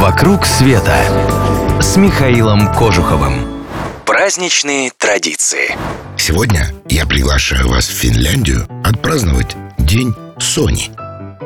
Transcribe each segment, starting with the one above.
«Вокруг света» с Михаилом Кожуховым. Праздничные традиции. Сегодня я приглашаю вас в Финляндию отпраздновать День Сони.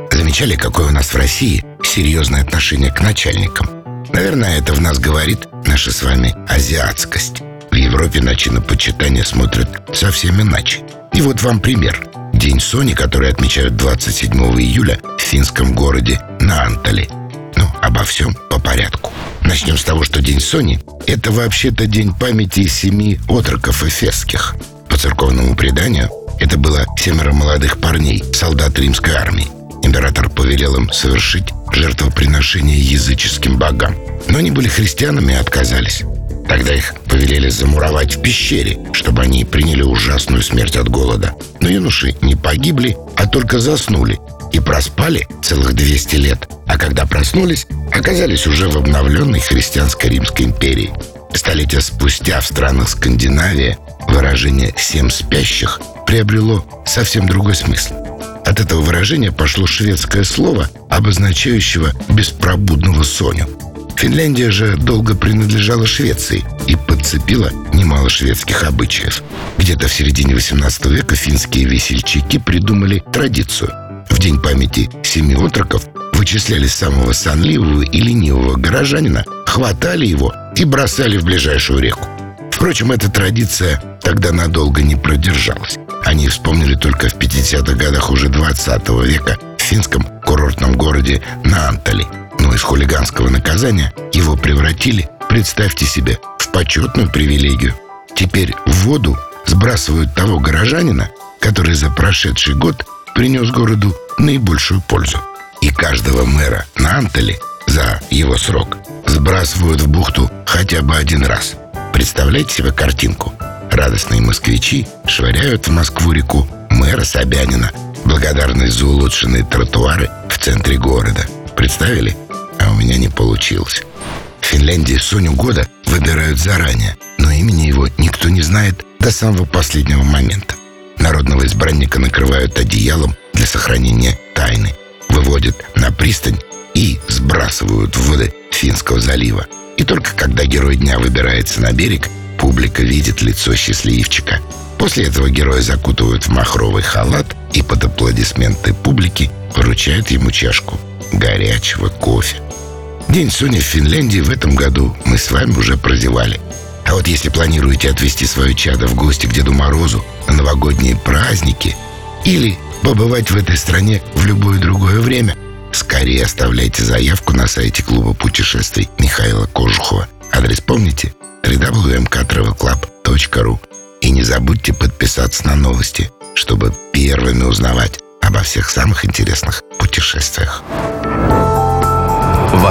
Замечали, какое у нас в России серьезное отношение к начальникам? Наверное, это в нас говорит наша с вами азиатскость. В Европе на чинопочитание смотрят совсем иначе. И вот вам пример. День Сони, который отмечают 27 июля в финском городе Наантали. Ну, обо всем порядку. Начнем с того, что День Сони – это вообще-то день памяти семи отроков эфесских. По церковному преданию, это было семеро молодых парней, солдат римской армии. Император повелел им совершить жертвоприношение языческим богам. Но они были христианами и отказались. Тогда их повелели замуровать в пещере, чтобы они приняли ужасную смерть от голода. Но юноши не погибли, а только заснули и проспали целых 200 лет. А когда проснулись, оказались уже в обновленной христианско-римской империи. Столетия спустя в странах Скандинавии выражение «семь спящих» приобрело совсем другой смысл. От этого выражения пошло шведское слово, обозначающего беспробудного Соню – Финляндия же долго принадлежала Швеции и подцепила немало шведских обычаев. Где-то в середине 18 века финские весельчаки придумали традицию. В день памяти семи отроков вычисляли самого сонливого и ленивого горожанина, хватали его и бросали в ближайшую реку. Впрочем, эта традиция тогда надолго не продержалась. Они вспомнили только в 50-х годах уже 20 века в финском курортном городе Наантали – но из хулиганского наказания его превратили, представьте себе, в почетную привилегию. Теперь в воду сбрасывают того горожанина, который за прошедший год принес городу наибольшую пользу. И каждого мэра на Антале за его срок сбрасывают в бухту хотя бы один раз. Представляете себе картинку? Радостные москвичи швыряют в Москву-реку мэра Собянина, благодарность за улучшенные тротуары в центре города. Представили? А у меня не получилось. В Финляндии Соню года выбирают заранее, но имени его никто не знает до самого последнего момента. Народного избранника накрывают одеялом для сохранения тайны, выводят на пристань и сбрасывают в воды Финского залива. И только когда герой дня выбирается на берег, публика видит лицо счастливчика. После этого героя закутывают в махровый халат и под аплодисменты публики вручают ему чашку горячего кофе. День Сони в Финляндии в этом году мы с вами уже прозевали. А вот если планируете отвезти свое чадо в гости к Деду Морозу на новогодние праздники или побывать в этой стране в любое другое время, скорее оставляйте заявку на сайте клуба путешествий Михаила Кожухова. Адрес помните? www.mktravelclub.ru И не забудьте подписаться на новости, чтобы первыми узнавать обо всех самых интересных путешествиях.